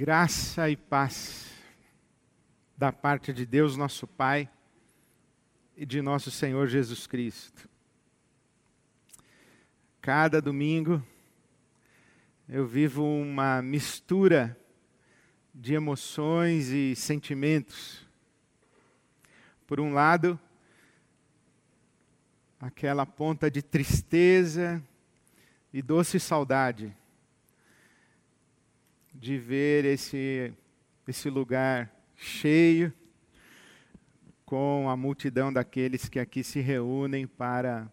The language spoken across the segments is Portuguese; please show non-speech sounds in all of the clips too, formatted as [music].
Graça e paz da parte de Deus, nosso Pai, e de nosso Senhor Jesus Cristo. Cada domingo eu vivo uma mistura de emoções e sentimentos. Por um lado, aquela ponta de tristeza e doce saudade de ver esse, esse lugar cheio, com a multidão daqueles que aqui se reúnem para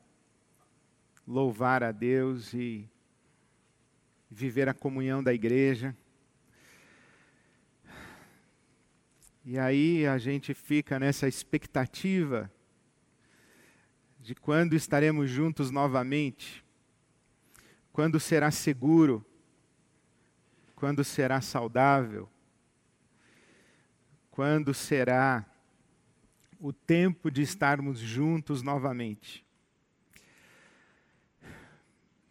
louvar a Deus e viver a comunhão da igreja. E aí a gente fica nessa expectativa de quando estaremos juntos novamente, quando será seguro quando será saudável? Quando será o tempo de estarmos juntos novamente?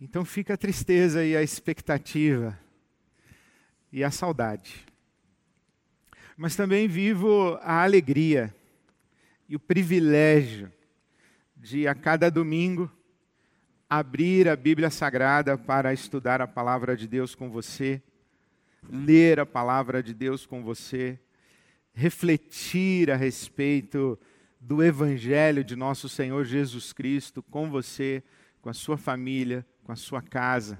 Então fica a tristeza e a expectativa e a saudade. Mas também vivo a alegria e o privilégio de a cada domingo abrir a Bíblia Sagrada para estudar a palavra de Deus com você ler a palavra de Deus com você, refletir a respeito do Evangelho de nosso Senhor Jesus Cristo com você, com a sua família, com a sua casa.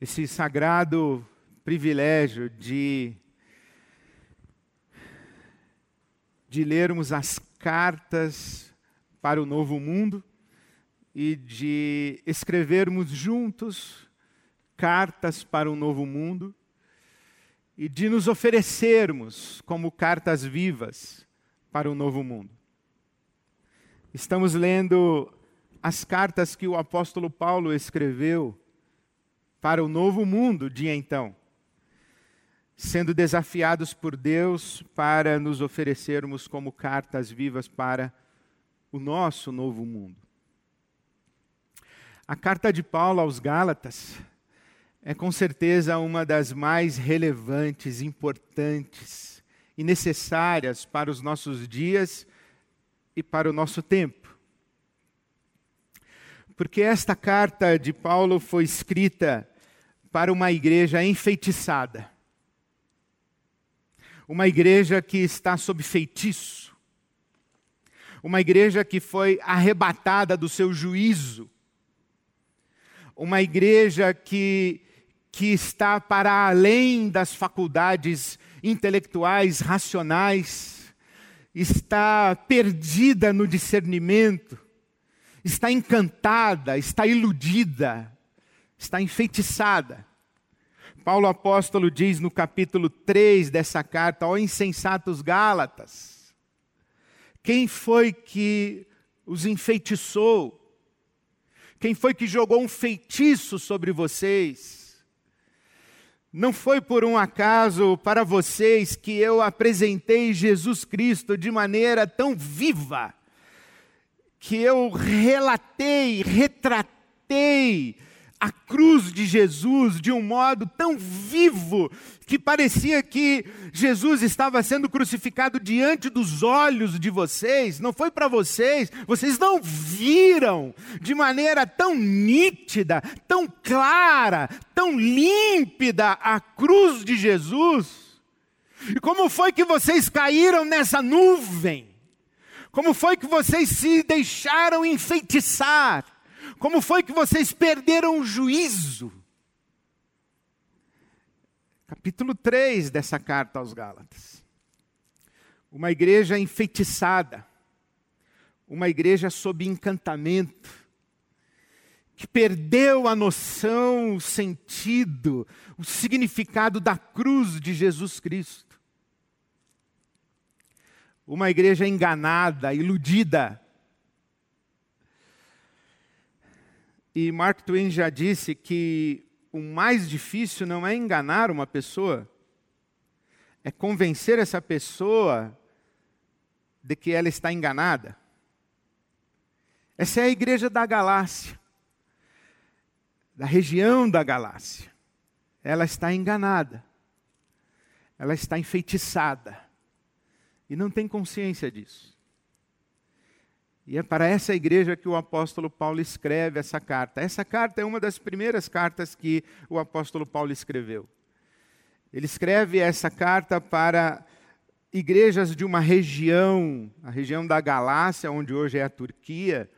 Esse sagrado privilégio de, de lermos as cartas para o novo mundo e de escrevermos juntos cartas para um novo mundo e de nos oferecermos como cartas vivas para um novo mundo. Estamos lendo as cartas que o apóstolo Paulo escreveu para o novo mundo de então, sendo desafiados por Deus para nos oferecermos como cartas vivas para o nosso novo mundo. A carta de Paulo aos Gálatas é com certeza uma das mais relevantes, importantes e necessárias para os nossos dias e para o nosso tempo. Porque esta carta de Paulo foi escrita para uma igreja enfeitiçada. Uma igreja que está sob feitiço. Uma igreja que foi arrebatada do seu juízo. Uma igreja que que está para além das faculdades intelectuais, racionais, está perdida no discernimento, está encantada, está iludida, está enfeitiçada. Paulo apóstolo diz no capítulo 3 dessa carta, ó insensatos Gálatas, quem foi que os enfeitiçou? Quem foi que jogou um feitiço sobre vocês? Não foi por um acaso para vocês que eu apresentei Jesus Cristo de maneira tão viva, que eu relatei, retratei a cruz de Jesus de um modo tão vivo que parecia que Jesus estava sendo crucificado diante dos olhos de vocês, não foi para vocês, vocês não viram de maneira tão nítida, tão clara, tão límpida a cruz de Jesus. E como foi que vocês caíram nessa nuvem? Como foi que vocês se deixaram enfeitiçar? Como foi que vocês perderam o juízo? Capítulo 3 dessa carta aos Gálatas. Uma igreja enfeitiçada, uma igreja sob encantamento, que perdeu a noção, o sentido, o significado da cruz de Jesus Cristo. Uma igreja enganada, iludida, E Mark Twain já disse que o mais difícil não é enganar uma pessoa, é convencer essa pessoa de que ela está enganada. Essa é a igreja da Galácia, da região da Galácia. ela está enganada, ela está enfeitiçada e não tem consciência disso. E é para essa igreja que o apóstolo Paulo escreve essa carta. Essa carta é uma das primeiras cartas que o apóstolo Paulo escreveu. Ele escreve essa carta para igrejas de uma região, a região da Galácia, onde hoje é a Turquia.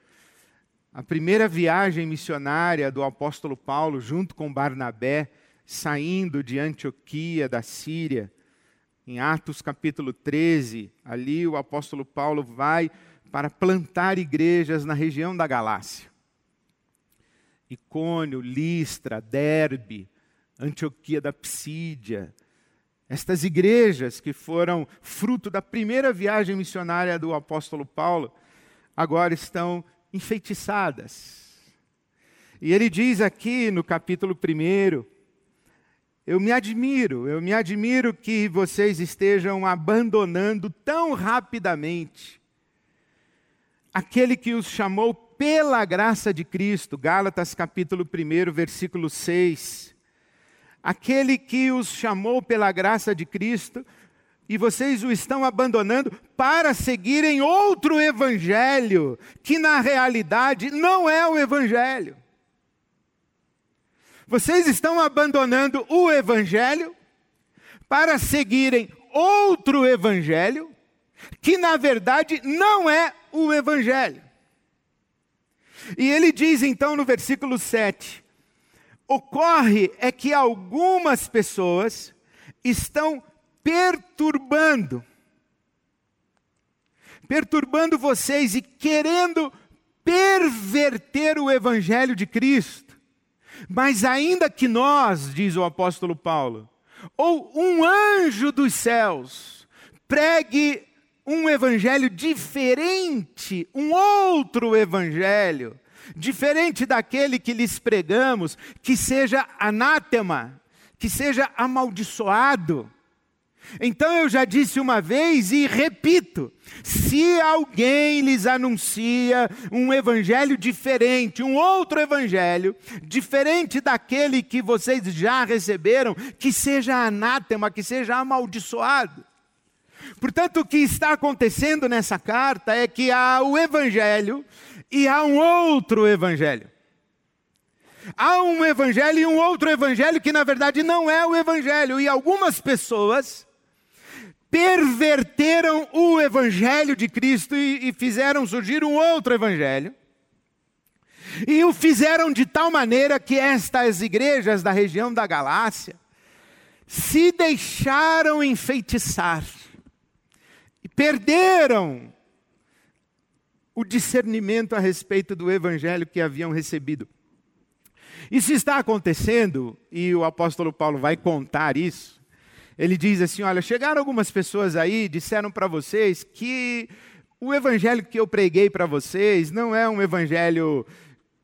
A primeira viagem missionária do apóstolo Paulo, junto com Barnabé, saindo de Antioquia, da Síria. Em Atos capítulo 13, ali o apóstolo Paulo vai para plantar igrejas na região da Galácia. Icônio, Listra, Derbe, Antioquia da Psídia. Estas igrejas que foram fruto da primeira viagem missionária do apóstolo Paulo, agora estão enfeitiçadas. E ele diz aqui no capítulo 1, eu me admiro, eu me admiro que vocês estejam abandonando tão rapidamente aquele que os chamou pela graça de Cristo, Gálatas capítulo 1, versículo 6. Aquele que os chamou pela graça de Cristo, e vocês o estão abandonando para seguirem outro evangelho, que na realidade não é o evangelho. Vocês estão abandonando o evangelho para seguirem outro evangelho, que na verdade não é o Evangelho. E ele diz então no versículo 7: ocorre é que algumas pessoas estão perturbando, perturbando vocês e querendo perverter o Evangelho de Cristo. Mas ainda que nós, diz o apóstolo Paulo, ou um anjo dos céus pregue um evangelho diferente, um outro evangelho, diferente daquele que lhes pregamos, que seja anátema, que seja amaldiçoado. Então eu já disse uma vez e repito: se alguém lhes anuncia um evangelho diferente, um outro evangelho, diferente daquele que vocês já receberam, que seja anátema, que seja amaldiçoado. Portanto, o que está acontecendo nessa carta é que há o Evangelho e há um outro Evangelho. Há um Evangelho e um outro Evangelho que, na verdade, não é o Evangelho. E algumas pessoas perverteram o Evangelho de Cristo e, e fizeram surgir um outro Evangelho. E o fizeram de tal maneira que estas igrejas da região da Galácia se deixaram enfeitiçar perderam o discernimento a respeito do evangelho que haviam recebido. Isso está acontecendo, e o apóstolo Paulo vai contar isso. Ele diz assim: Olha, chegaram algumas pessoas aí, disseram para vocês que o evangelho que eu preguei para vocês não é um evangelho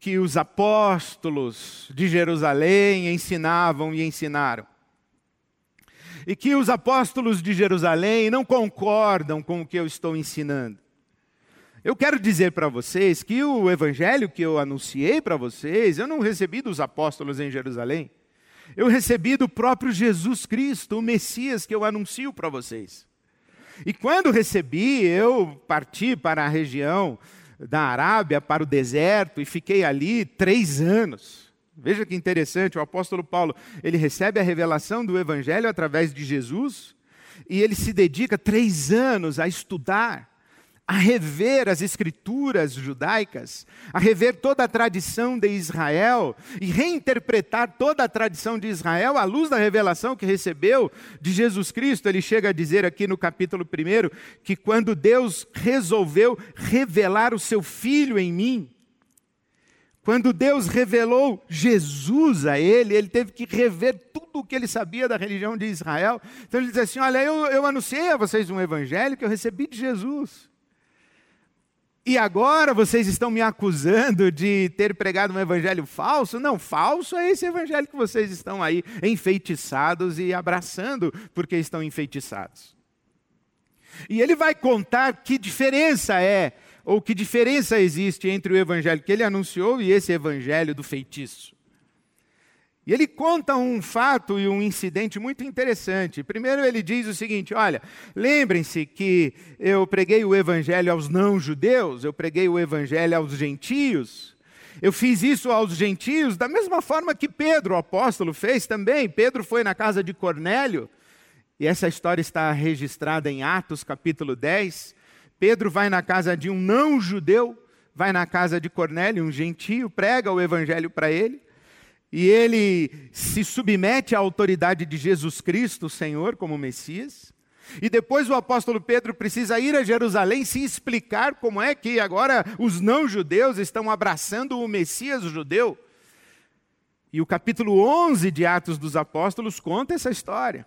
que os apóstolos de Jerusalém ensinavam e ensinaram e que os apóstolos de Jerusalém não concordam com o que eu estou ensinando. Eu quero dizer para vocês que o evangelho que eu anunciei para vocês, eu não recebi dos apóstolos em Jerusalém. Eu recebi do próprio Jesus Cristo, o Messias que eu anuncio para vocês. E quando recebi, eu parti para a região da Arábia, para o deserto, e fiquei ali três anos. Veja que interessante, o apóstolo Paulo, ele recebe a revelação do Evangelho através de Jesus, e ele se dedica três anos a estudar, a rever as escrituras judaicas, a rever toda a tradição de Israel e reinterpretar toda a tradição de Israel à luz da revelação que recebeu de Jesus Cristo. Ele chega a dizer aqui no capítulo 1 que quando Deus resolveu revelar o seu filho em mim, quando Deus revelou Jesus a ele, ele teve que rever tudo o que ele sabia da religião de Israel. Então ele diz assim: Olha, eu, eu anunciei a vocês um evangelho que eu recebi de Jesus. E agora vocês estão me acusando de ter pregado um evangelho falso? Não, falso é esse evangelho que vocês estão aí enfeitiçados e abraçando porque estão enfeitiçados. E ele vai contar que diferença é ou que diferença existe entre o evangelho que ele anunciou e esse evangelho do feitiço. E ele conta um fato e um incidente muito interessante. Primeiro, ele diz o seguinte: olha, lembrem-se que eu preguei o evangelho aos não-judeus, eu preguei o evangelho aos gentios. Eu fiz isso aos gentios da mesma forma que Pedro, o apóstolo, fez também. Pedro foi na casa de Cornélio, e essa história está registrada em Atos capítulo 10. Pedro vai na casa de um não-judeu, vai na casa de Cornélio, um gentio, prega o evangelho para ele e ele se submete à autoridade de Jesus Cristo, o Senhor, como Messias. E depois o apóstolo Pedro precisa ir a Jerusalém se explicar como é que agora os não-judeus estão abraçando o Messias judeu. E o capítulo 11 de Atos dos Apóstolos conta essa história.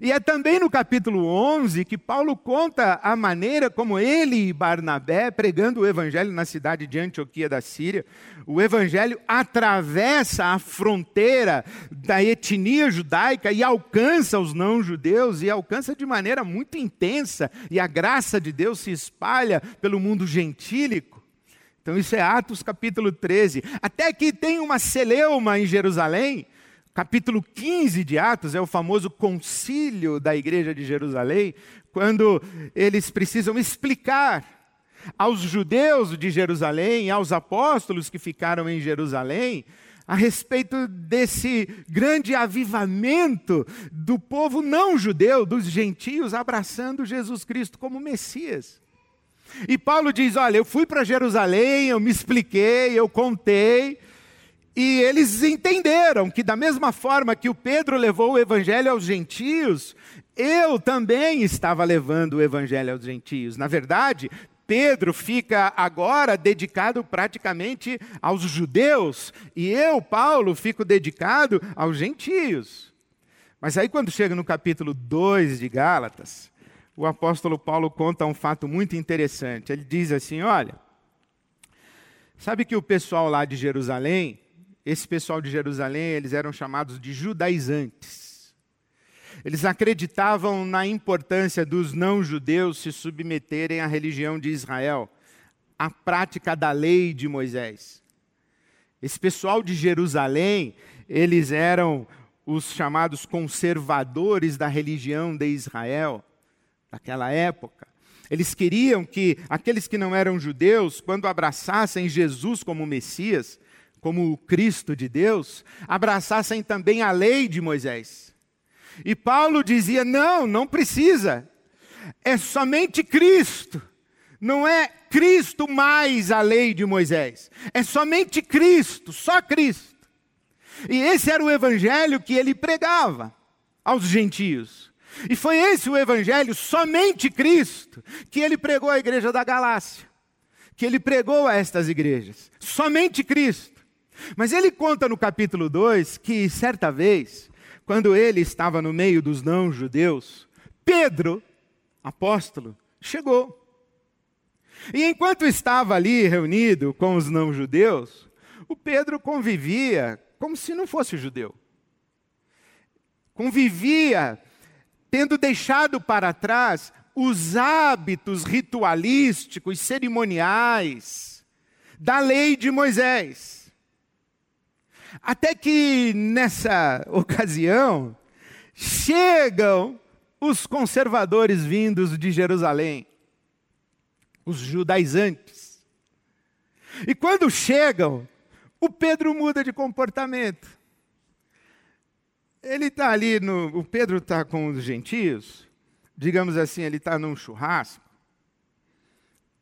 E é também no capítulo 11 que Paulo conta a maneira como ele e Barnabé, pregando o evangelho na cidade de Antioquia da Síria, o evangelho atravessa a fronteira da etnia judaica e alcança os não-judeus e alcança de maneira muito intensa, e a graça de Deus se espalha pelo mundo gentílico. Então, isso é Atos capítulo 13. Até que tem uma celeuma em Jerusalém, capítulo 15 de Atos é o famoso concílio da igreja de Jerusalém, quando eles precisam explicar aos judeus de Jerusalém, aos apóstolos que ficaram em Jerusalém, a respeito desse grande avivamento do povo não judeu, dos gentios, abraçando Jesus Cristo como Messias. E Paulo diz: Olha, eu fui para Jerusalém, eu me expliquei, eu contei, e eles entenderam que, da mesma forma que o Pedro levou o evangelho aos gentios, eu também estava levando o evangelho aos gentios. Na verdade, Pedro fica agora dedicado praticamente aos judeus, e eu, Paulo, fico dedicado aos gentios. Mas aí, quando chega no capítulo 2 de Gálatas, o apóstolo Paulo conta um fato muito interessante. Ele diz assim: Olha, sabe que o pessoal lá de Jerusalém esse pessoal de Jerusalém, eles eram chamados de judaizantes. Eles acreditavam na importância dos não-judeus se submeterem à religião de Israel, à prática da lei de Moisés. Esse pessoal de Jerusalém, eles eram os chamados conservadores da religião de Israel, daquela época. Eles queriam que aqueles que não eram judeus, quando abraçassem Jesus como Messias, como o Cristo de Deus, abraçassem também a lei de Moisés. E Paulo dizia: não, não precisa. É somente Cristo. Não é Cristo mais a lei de Moisés. É somente Cristo, só Cristo. E esse era o evangelho que ele pregava aos gentios. E foi esse o evangelho, somente Cristo, que ele pregou à igreja da Galácia, que ele pregou a estas igrejas. Somente Cristo. Mas ele conta no capítulo 2 que, certa vez, quando ele estava no meio dos não-judeus, Pedro, apóstolo, chegou. E enquanto estava ali reunido com os não-judeus, o Pedro convivia como se não fosse judeu. Convivia tendo deixado para trás os hábitos ritualísticos, cerimoniais da lei de Moisés. Até que nessa [laughs] ocasião chegam os conservadores vindos de Jerusalém, os judaizantes. E quando chegam, o Pedro muda de comportamento. Ele está ali no. O Pedro está com os gentios, digamos assim, ele está num churrasco,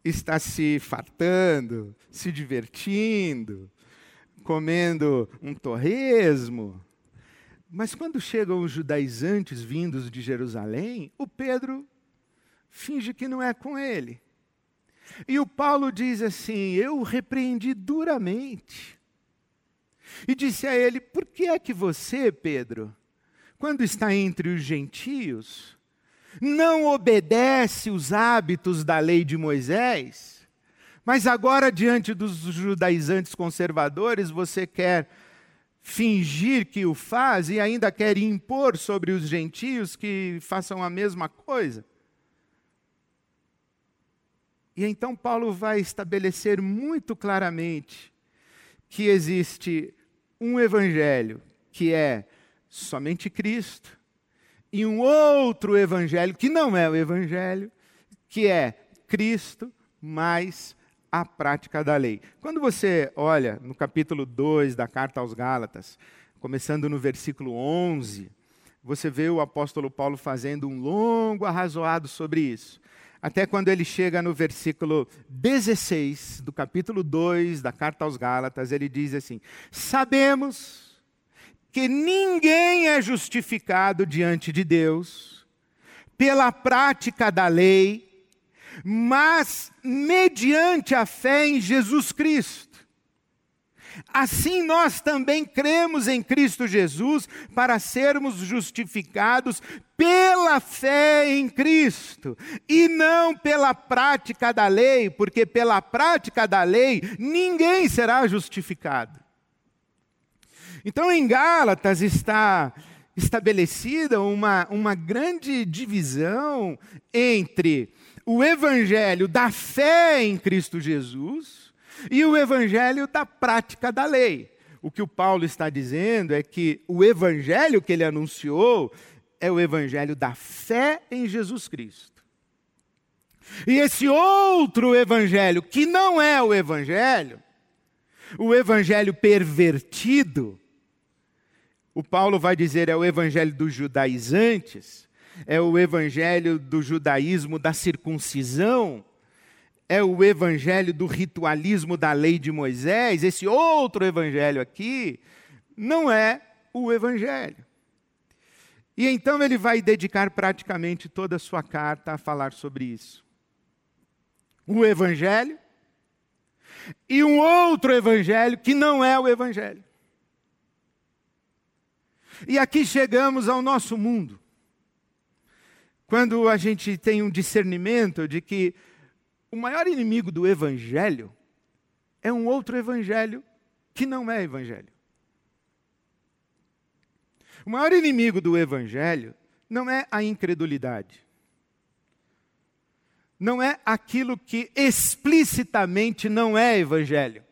está se fartando, se divertindo, comendo um torresmo. Mas quando chegam os judaizantes vindos de Jerusalém, o Pedro finge que não é com ele. E o Paulo diz assim: Eu o repreendi duramente. E disse a ele: Por que é que você, Pedro, quando está entre os gentios, não obedece os hábitos da lei de Moisés? Mas agora, diante dos judaizantes conservadores, você quer fingir que o faz e ainda quer impor sobre os gentios que façam a mesma coisa. E então Paulo vai estabelecer muito claramente que existe um evangelho que é somente Cristo, e um outro evangelho que não é o evangelho, que é Cristo mais a prática da lei. Quando você olha no capítulo 2 da carta aos Gálatas, começando no versículo 11, você vê o apóstolo Paulo fazendo um longo arrazoado sobre isso. Até quando ele chega no versículo 16 do capítulo 2 da carta aos Gálatas, ele diz assim: Sabemos que ninguém é justificado diante de Deus pela prática da lei, mas mediante a fé em Jesus Cristo. Assim nós também cremos em Cristo Jesus para sermos justificados pela fé em Cristo e não pela prática da lei, porque pela prática da lei ninguém será justificado. Então em Gálatas está estabelecida uma, uma grande divisão entre o evangelho da fé em Cristo Jesus e o evangelho da prática da lei. O que o Paulo está dizendo é que o evangelho que ele anunciou é o evangelho da fé em Jesus Cristo. E esse outro evangelho, que não é o evangelho, o evangelho pervertido, o Paulo vai dizer é o evangelho dos judaizantes, é o evangelho do judaísmo da circuncisão, é o evangelho do ritualismo da lei de Moisés, esse outro evangelho aqui não é o evangelho. E então ele vai dedicar praticamente toda a sua carta a falar sobre isso. O evangelho e um outro evangelho que não é o evangelho. E aqui chegamos ao nosso mundo. Quando a gente tem um discernimento de que o maior inimigo do evangelho é um outro evangelho que não é evangelho. O maior inimigo do evangelho não é a incredulidade. Não é aquilo que explicitamente não é evangelho.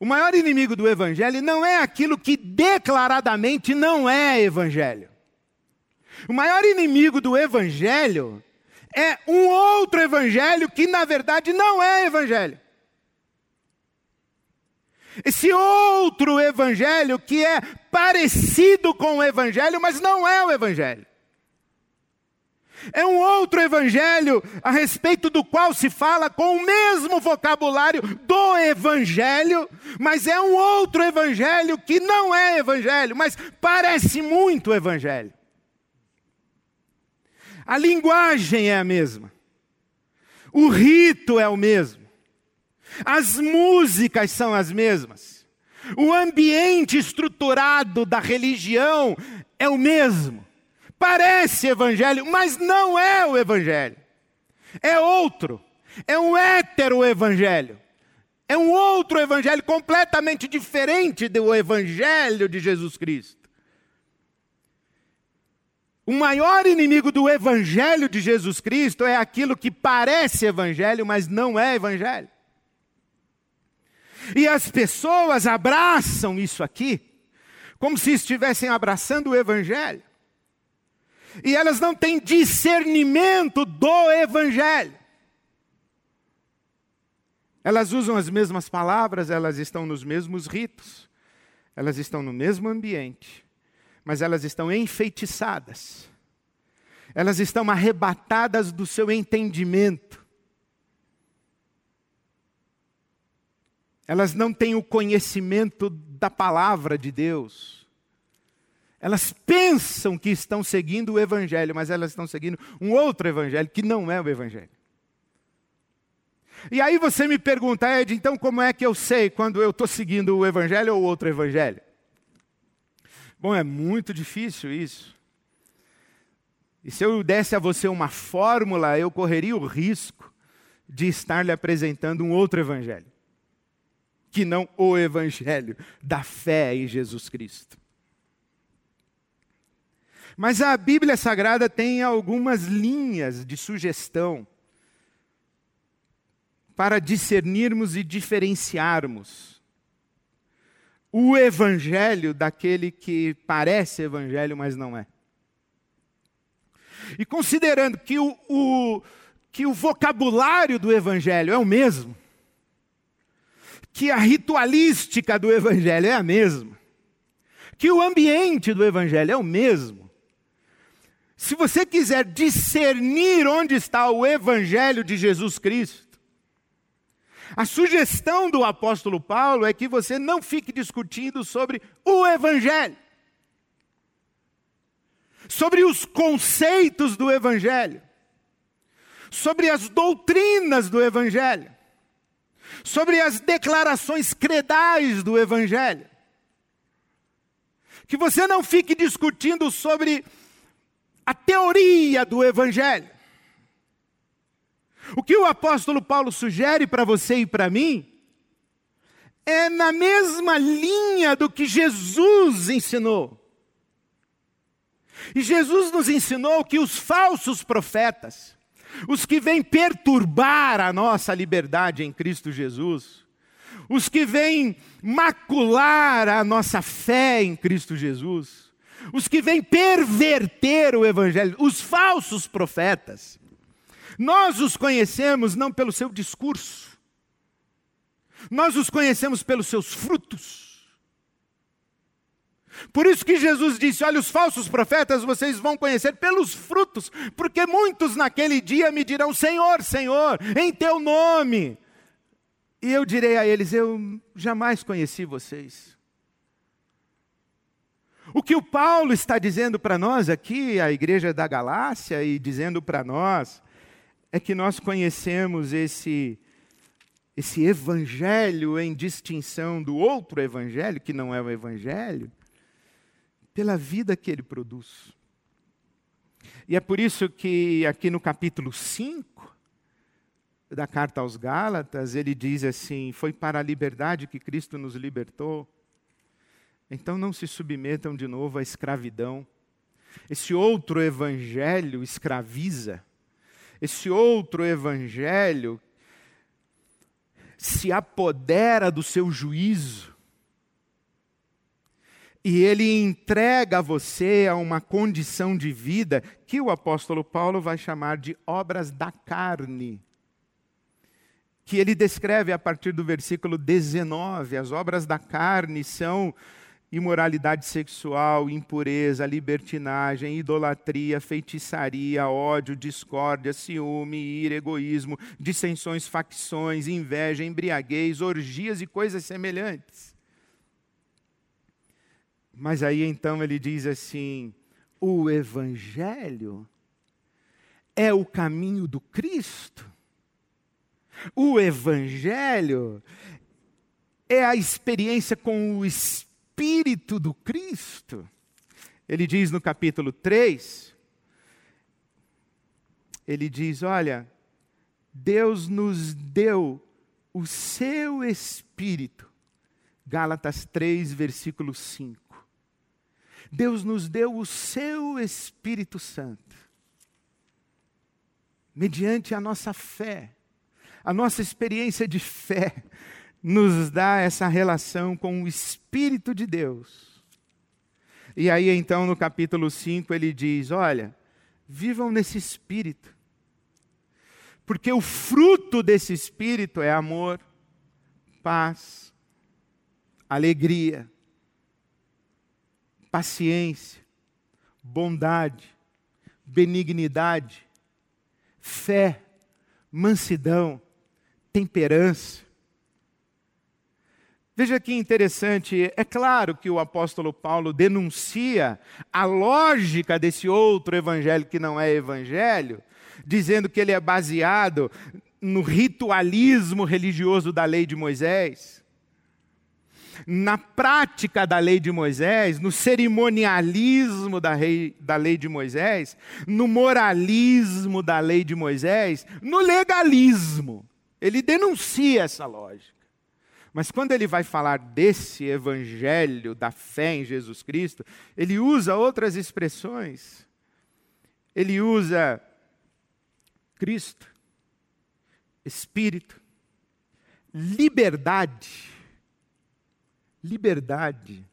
O maior inimigo do evangelho não é aquilo que declaradamente não é evangelho. O maior inimigo do evangelho é um outro evangelho que na verdade não é evangelho. Esse outro evangelho que é parecido com o evangelho, mas não é o evangelho. É um outro evangelho a respeito do qual se fala com o mesmo vocabulário do evangelho, mas é um outro evangelho que não é evangelho, mas parece muito evangelho. A linguagem é a mesma. O rito é o mesmo. As músicas são as mesmas. O ambiente estruturado da religião é o mesmo. Parece evangelho, mas não é o evangelho. É outro. É um hétero evangelho. É um outro evangelho completamente diferente do evangelho de Jesus Cristo. O maior inimigo do evangelho de Jesus Cristo é aquilo que parece evangelho, mas não é evangelho. E as pessoas abraçam isso aqui, como se estivessem abraçando o evangelho. E elas não têm discernimento do evangelho. Elas usam as mesmas palavras, elas estão nos mesmos ritos, elas estão no mesmo ambiente, mas elas estão enfeitiçadas, elas estão arrebatadas do seu entendimento, elas não têm o conhecimento da palavra de Deus. Elas pensam que estão seguindo o Evangelho, mas elas estão seguindo um outro Evangelho que não é o Evangelho. E aí você me pergunta, Ed, então como é que eu sei quando eu estou seguindo o Evangelho ou outro Evangelho? Bom, é muito difícil isso. E se eu desse a você uma fórmula, eu correria o risco de estar lhe apresentando um outro evangelho, que não o evangelho da fé em Jesus Cristo. Mas a Bíblia Sagrada tem algumas linhas de sugestão para discernirmos e diferenciarmos o evangelho daquele que parece evangelho, mas não é. E considerando que o, o, que o vocabulário do evangelho é o mesmo, que a ritualística do evangelho é a mesma, que o ambiente do evangelho é o mesmo. Se você quiser discernir onde está o evangelho de Jesus Cristo, a sugestão do apóstolo Paulo é que você não fique discutindo sobre o Evangelho, sobre os conceitos do Evangelho, sobre as doutrinas do Evangelho, sobre as declarações credais do Evangelho. Que você não fique discutindo sobre a teoria do Evangelho. O que o apóstolo Paulo sugere para você e para mim é na mesma linha do que Jesus ensinou. E Jesus nos ensinou que os falsos profetas, os que vêm perturbar a nossa liberdade em Cristo Jesus, os que vêm macular a nossa fé em Cristo Jesus, os que vêm perverter o Evangelho, os falsos profetas, nós os conhecemos não pelo seu discurso, nós os conhecemos pelos seus frutos. Por isso que Jesus disse: Olha, os falsos profetas vocês vão conhecer pelos frutos, porque muitos naquele dia me dirão: Senhor, Senhor, em teu nome. E eu direi a eles: Eu jamais conheci vocês. O que o Paulo está dizendo para nós aqui, a igreja da Galácia, e dizendo para nós, é que nós conhecemos esse esse evangelho em distinção do outro evangelho, que não é o evangelho, pela vida que ele produz. E é por isso que aqui no capítulo 5 da carta aos Gálatas, ele diz assim: Foi para a liberdade que Cristo nos libertou. Então não se submetam de novo à escravidão. Esse outro evangelho escraviza esse outro evangelho se apodera do seu juízo e ele entrega você a uma condição de vida que o apóstolo Paulo vai chamar de obras da carne. Que ele descreve a partir do versículo 19. As obras da carne são imoralidade sexual, impureza, libertinagem, idolatria, feitiçaria, ódio, discórdia, ciúme, ira, egoísmo, dissensões, facções, inveja, embriaguez, orgias e coisas semelhantes. Mas aí então ele diz assim: o Evangelho é o caminho do Cristo. O Evangelho é a experiência com o Espírito Espírito do Cristo. Ele diz no capítulo 3, ele diz: Olha, Deus nos deu o seu Espírito. Gálatas 3, versículo 5. Deus nos deu o seu Espírito Santo, mediante a nossa fé, a nossa experiência de fé, nos dá essa relação com o Espírito de Deus. E aí, então, no capítulo 5, ele diz: Olha, vivam nesse espírito, porque o fruto desse espírito é amor, paz, alegria, paciência, bondade, benignidade, fé, mansidão, temperança. Veja que interessante, é claro que o apóstolo Paulo denuncia a lógica desse outro evangelho que não é evangelho, dizendo que ele é baseado no ritualismo religioso da lei de Moisés, na prática da lei de Moisés, no cerimonialismo da, rei, da lei de Moisés, no moralismo da lei de Moisés, no legalismo. Ele denuncia essa lógica. Mas quando ele vai falar desse evangelho da fé em Jesus Cristo, ele usa outras expressões. Ele usa Cristo, Espírito, liberdade, liberdade.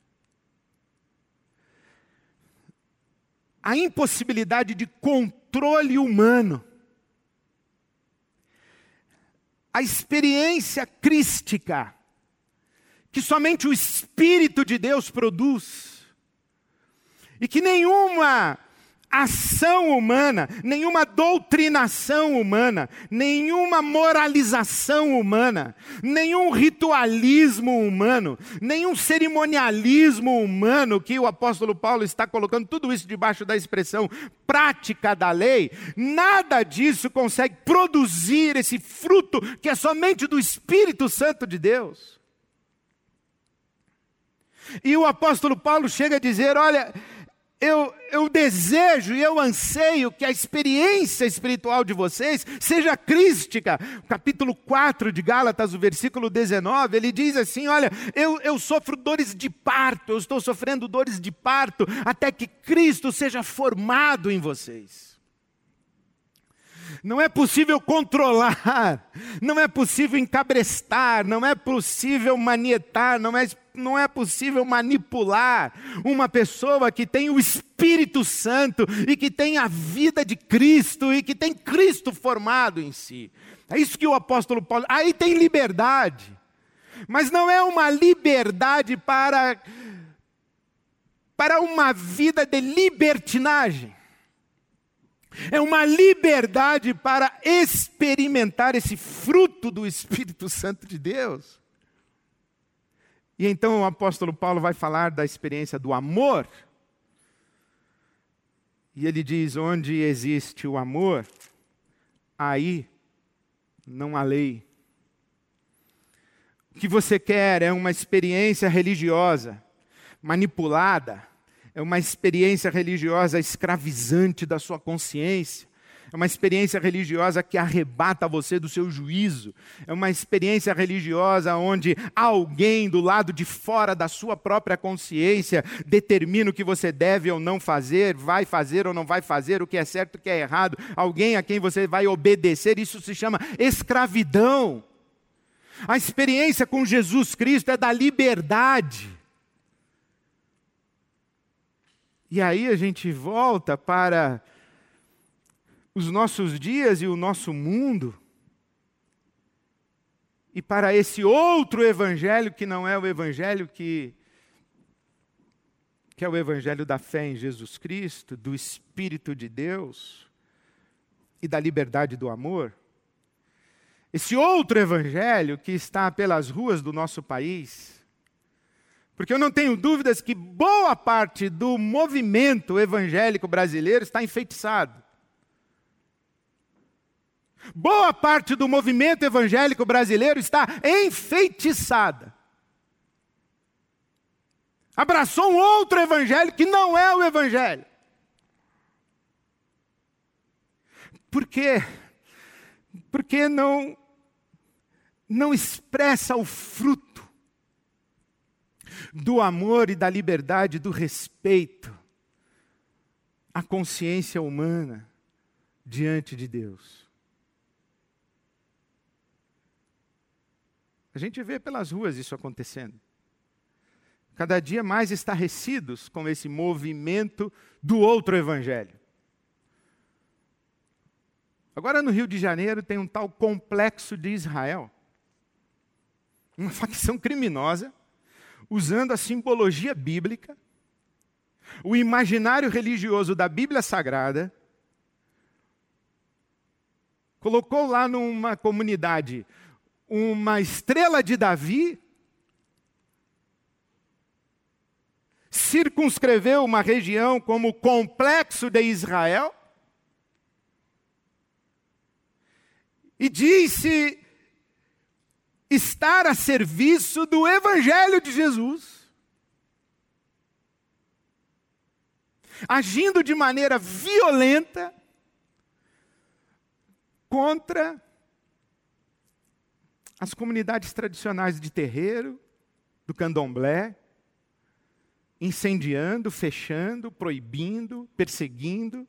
A impossibilidade de controle humano. A experiência crística que somente o Espírito de Deus produz. E que nenhuma ação humana, nenhuma doutrinação humana, nenhuma moralização humana, nenhum ritualismo humano, nenhum cerimonialismo humano, que o apóstolo Paulo está colocando tudo isso debaixo da expressão prática da lei, nada disso consegue produzir esse fruto que é somente do Espírito Santo de Deus. E o apóstolo Paulo chega a dizer: olha, eu, eu desejo e eu anseio que a experiência espiritual de vocês seja crística. capítulo 4 de Gálatas, o versículo 19, ele diz assim: Olha, eu, eu sofro dores de parto, eu estou sofrendo dores de parto, até que Cristo seja formado em vocês. Não é possível controlar, [laughs] não é possível encabrestar, não é possível manietar, não é, não é possível manipular uma pessoa que tem o Espírito Santo e que tem a vida de Cristo e que tem Cristo formado em si. É isso que o apóstolo Paulo. Aí tem liberdade, mas não é uma liberdade para, para uma vida de libertinagem. É uma liberdade para experimentar esse fruto do Espírito Santo de Deus. E então o apóstolo Paulo vai falar da experiência do amor. E ele diz: onde existe o amor, aí não há lei. O que você quer é uma experiência religiosa, manipulada, é uma experiência religiosa escravizante da sua consciência. É uma experiência religiosa que arrebata você do seu juízo. É uma experiência religiosa onde alguém do lado de fora da sua própria consciência determina o que você deve ou não fazer, vai fazer ou não vai fazer, o que é certo o que é errado. Alguém a quem você vai obedecer. Isso se chama escravidão. A experiência com Jesus Cristo é da liberdade. E aí a gente volta para os nossos dias e o nosso mundo, e para esse outro evangelho que não é o evangelho que que é o evangelho da fé em Jesus Cristo, do espírito de Deus e da liberdade do amor. Esse outro evangelho que está pelas ruas do nosso país, porque eu não tenho dúvidas que boa parte do movimento evangélico brasileiro está enfeitiçado. Boa parte do movimento evangélico brasileiro está enfeitiçada. Abraçou um outro evangelho que não é o evangelho. Por quê? Porque não não expressa o fruto do amor e da liberdade, do respeito à consciência humana diante de Deus. A gente vê pelas ruas isso acontecendo. Cada dia mais estarrecidos com esse movimento do outro evangelho. Agora no Rio de Janeiro tem um tal complexo de Israel. Uma facção criminosa usando a simbologia bíblica, o imaginário religioso da Bíblia Sagrada, colocou lá numa comunidade uma estrela de Davi, circunscreveu uma região como o complexo de Israel, e disse estar a serviço do Evangelho de Jesus. Agindo de maneira violenta contra as comunidades tradicionais de terreiro, do candomblé, incendiando, fechando, proibindo, perseguindo,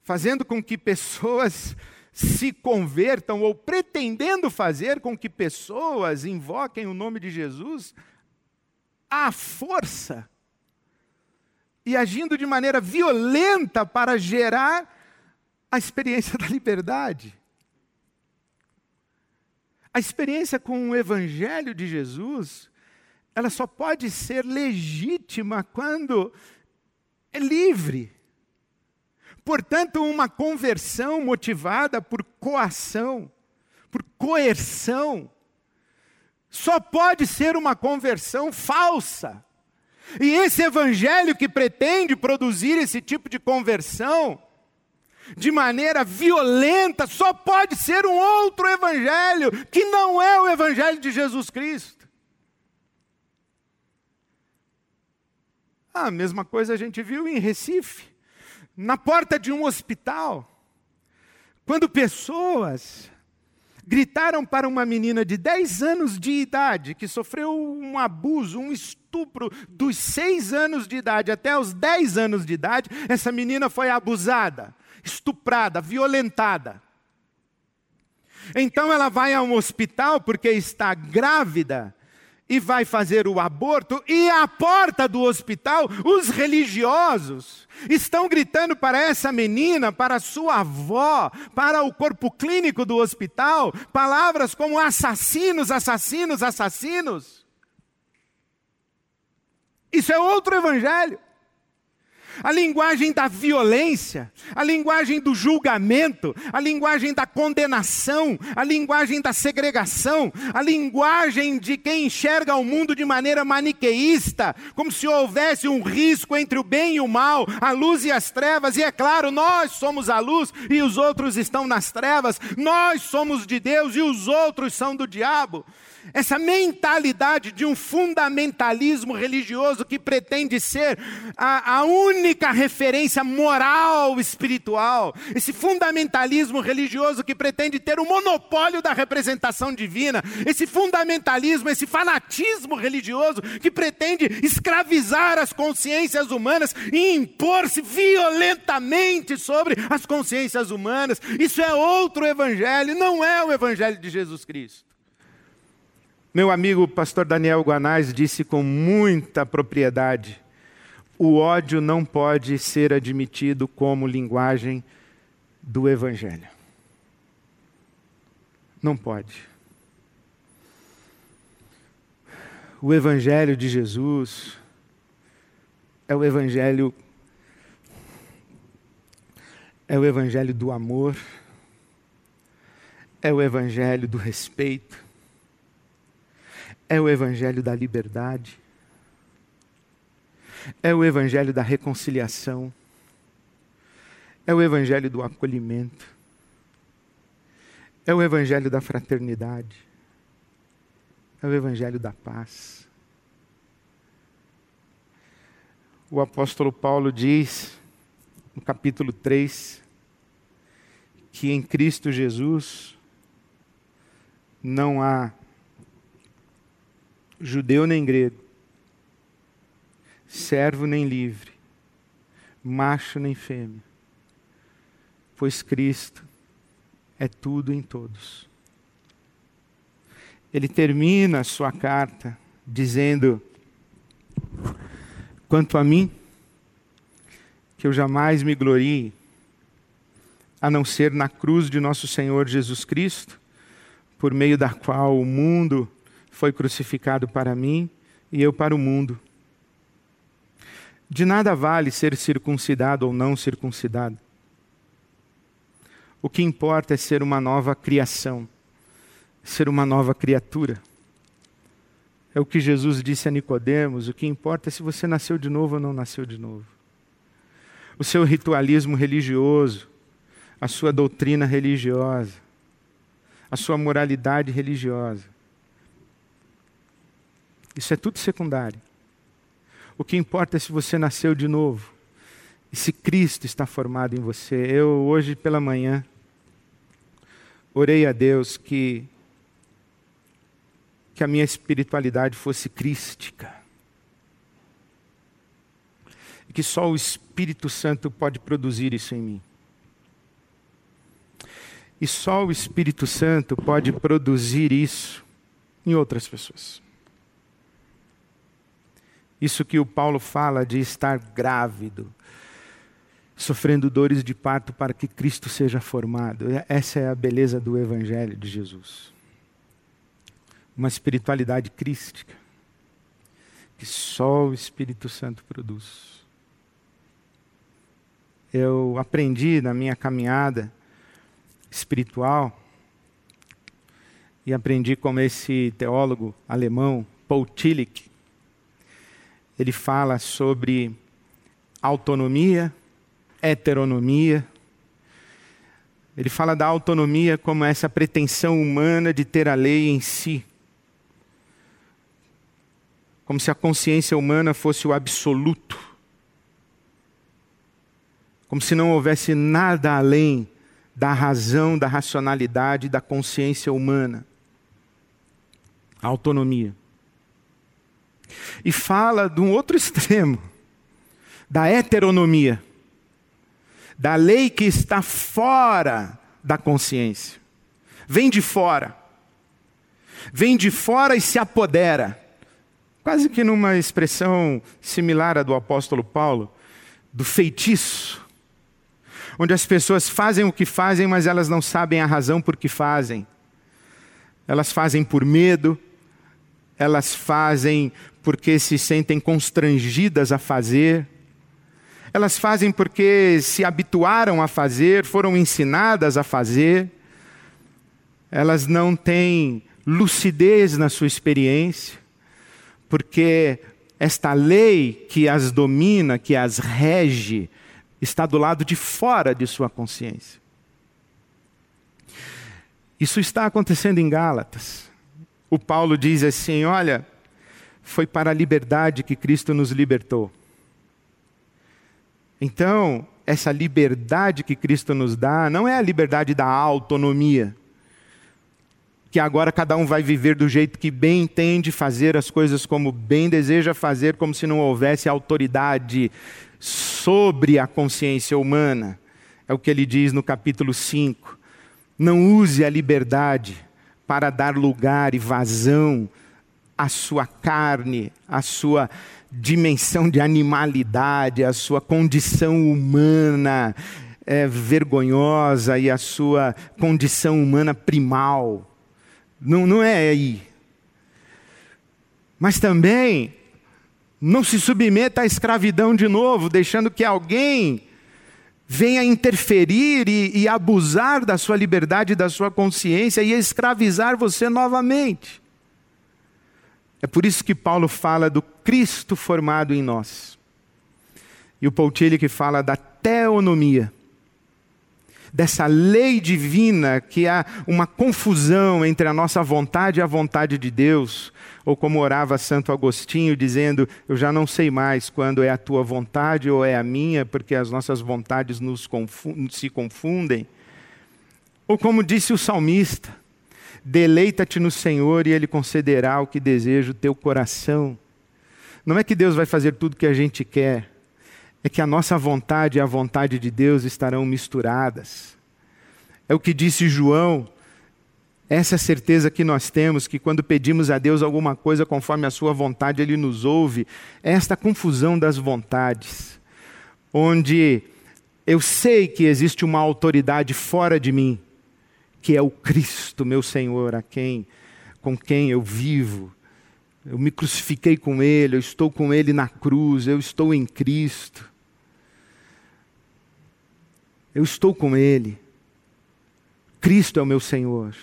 fazendo com que pessoas se convertam ou pretendendo fazer com que pessoas invoquem o nome de Jesus à força e agindo de maneira violenta para gerar a experiência [laughs] da liberdade. A experiência com o Evangelho de Jesus, ela só pode ser legítima quando é livre. Portanto, uma conversão motivada por coação, por coerção, só pode ser uma conversão falsa. E esse evangelho que pretende produzir esse tipo de conversão, de maneira violenta, só pode ser um outro evangelho, que não é o evangelho de Jesus Cristo. A mesma coisa a gente viu em Recife na porta de um hospital, quando pessoas gritaram para uma menina de 10 anos de idade, que sofreu um abuso, um estupro, dos 6 anos de idade até os 10 anos de idade, essa menina foi abusada, estuprada, violentada. Então ela vai a um hospital porque está grávida e vai fazer o aborto, e à porta do hospital, os religiosos estão gritando para essa menina, para sua avó, para o corpo clínico do hospital, palavras como assassinos, assassinos, assassinos. Isso é outro evangelho a linguagem da violência, a linguagem do julgamento, a linguagem da condenação, a linguagem da segregação, a linguagem de quem enxerga o mundo de maneira maniqueísta, como se houvesse um risco entre o bem e o mal, a luz e as trevas, e é claro, nós somos a luz e os outros estão nas trevas, nós somos de Deus e os outros são do diabo essa mentalidade de um fundamentalismo religioso que pretende ser a, a, única referência moral espiritual, esse fundamentalismo religioso que pretende ter o monopólio da representação divina, esse fundamentalismo, esse fanatismo religioso que pretende escravizar as consciências humanas e impor-se violentamente sobre as consciências humanas. Isso é outro evangelho, não é o evangelho de Jesus Cristo. Meu amigo pastor Daniel Guanais disse com muita propriedade: o ódio não pode ser admitido como linguagem do Evangelho. Não pode. O Evangelho de Jesus é o Evangelho é o Evangelho do amor, é o Evangelho do respeito, é o evangelho da liberdade. É o evangelho da reconciliação. É o evangelho do acolhimento. É o evangelho da fraternidade. É o evangelho da paz. O apóstolo Paulo diz, no capítulo 3, que em Cristo Jesus não há judeu nem grego, servo nem livre, macho nem fêmea, pois Cristo é tudo em todos. Ele termina a sua carta dizendo: Quanto a mim, que eu jamais me glorie, a não ser na cruz de nosso Senhor Jesus Cristo, por meio da qual o mundo foi crucificado para mim e eu para o mundo. De nada vale ser circuncidado ou não circuncidado. O que importa é ser uma nova criação, ser uma nova criatura. É o que Jesus disse a Nicodemos, o que importa é se você nasceu de novo ou não nasceu de novo. O seu ritualismo religioso, a sua doutrina religiosa, a sua moralidade religiosa isso é tudo secundário. O que importa é se você nasceu de novo e se Cristo está formado em você. Eu, hoje pela manhã, orei a Deus que, que a minha espiritualidade fosse crística. E que só o Espírito Santo pode produzir isso em mim. E só o Espírito Santo pode produzir isso em outras pessoas. Isso que o Paulo fala de estar grávido, sofrendo dores de parto para que Cristo seja formado. Essa é a beleza do Evangelho de Jesus. Uma espiritualidade crística que só o Espírito Santo produz. Eu aprendi na minha caminhada espiritual e aprendi como esse teólogo alemão, Paul Tillich, ele fala sobre autonomia, heteronomia. Ele fala da autonomia como essa pretensão humana de ter a lei em si. Como se a consciência humana fosse o absoluto. Como se não houvesse nada além da razão, da racionalidade, da consciência humana. A autonomia e fala de um outro [laughs] extremo, da heteronomia, da lei que está fora da consciência. Vem de fora. Vem de fora e se apodera. Quase que numa expressão similar à do apóstolo Paulo, do feitiço, onde as pessoas fazem o que fazem, mas elas não sabem a razão por que fazem. Elas fazem por medo, elas fazem porque se sentem constrangidas a fazer, elas fazem porque se habituaram a fazer, foram ensinadas a fazer, elas não têm lucidez na sua experiência, porque esta lei que as domina, que as rege, está do lado de fora de sua consciência. Isso está acontecendo em Gálatas. O Paulo diz assim: olha, foi para a liberdade que Cristo nos libertou. Então, essa liberdade que Cristo nos dá não é a liberdade da autonomia, que agora cada um vai viver do jeito que bem entende, fazer as coisas como bem deseja fazer, como se não houvesse autoridade sobre a consciência humana. É o que ele diz no capítulo 5. Não use a liberdade para dar lugar e vazão à sua carne, à sua dimensão de animalidade, à sua condição humana é, vergonhosa e à sua condição humana primal. Não, não é aí. Mas também não se submeta à escravidão de novo, deixando que alguém venha interferir e, e abusar da sua liberdade, da sua consciência e escravizar você novamente. É por isso que Paulo fala do Cristo formado em nós. E o Paul que fala da teonomia, dessa lei divina que há uma confusão entre a nossa vontade e a vontade de Deus, ou como orava Santo Agostinho, dizendo: Eu já não sei mais quando é a tua vontade ou é a minha, porque as nossas vontades nos confundem, se confundem. Ou como disse o salmista: Deleita-te no Senhor e Ele concederá o que deseja o teu coração. Não é que Deus vai fazer tudo o que a gente quer, é que a nossa vontade e a vontade de Deus estarão misturadas. É o que disse João essa é certeza que nós temos, que quando pedimos a Deus alguma coisa conforme a Sua vontade, Ele nos ouve, é esta confusão das vontades, onde eu sei que existe uma autoridade fora de mim, que é o Cristo, meu Senhor, a quem, com quem eu vivo. Eu me crucifiquei com Ele, eu estou com Ele na cruz, eu estou em Cristo. Eu estou com Ele. Cristo é o meu Senhor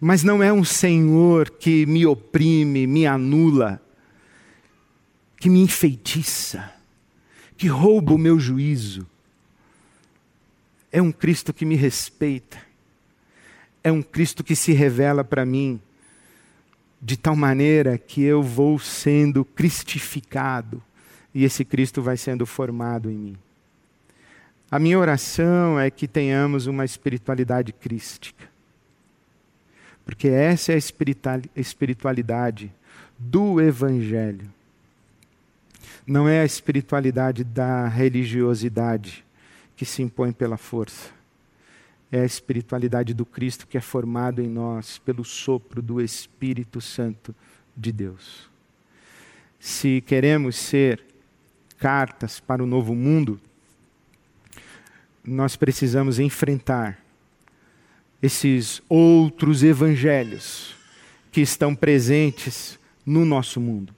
mas não é um Senhor que me oprime, me anula, que me enfeitiça, que rouba o meu juízo. É um Cristo que me respeita, é um Cristo que se revela para mim de tal maneira que eu vou sendo cristificado e esse Cristo vai sendo formado em mim. A minha oração é que tenhamos uma espiritualidade crística porque essa é a espiritualidade do Evangelho. Não é a espiritualidade da religiosidade que se impõe pela força. É a espiritualidade do Cristo que é formado em nós pelo sopro do Espírito Santo de Deus. Se queremos ser cartas para o novo mundo, nós precisamos enfrentar esses outros evangelhos que estão presentes no nosso mundo.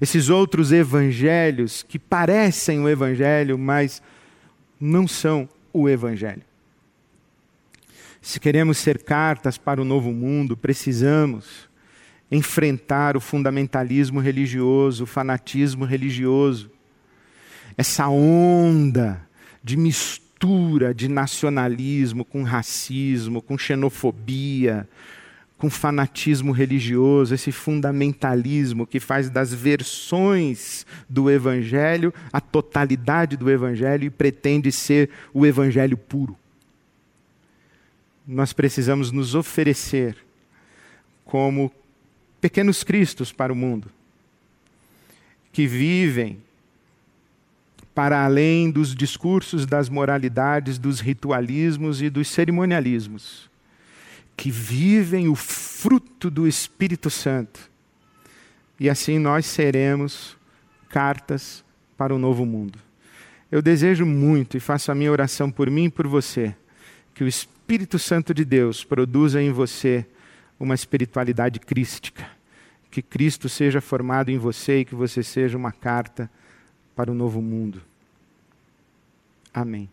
Esses outros evangelhos que parecem o evangelho, mas não são o evangelho. Se queremos ser cartas para o novo mundo, precisamos enfrentar o fundamentalismo religioso, o fanatismo religioso, essa onda de mistura de nacionalismo com racismo, com xenofobia, com fanatismo religioso, esse fundamentalismo que faz das versões do Evangelho a totalidade do Evangelho e pretende ser o Evangelho puro. Nós precisamos nos oferecer como pequenos cristos para o mundo, que vivem para além dos discursos, das moralidades, dos ritualismos e dos cerimonialismos que vivem o fruto do Espírito Santo. E assim nós seremos cartas para o novo mundo. Eu desejo muito e faço a minha oração por mim e por você, que o Espírito Santo de Deus produza em você uma espiritualidade crística, que Cristo seja formado em você e que você seja uma carta para o novo mundo. Amém.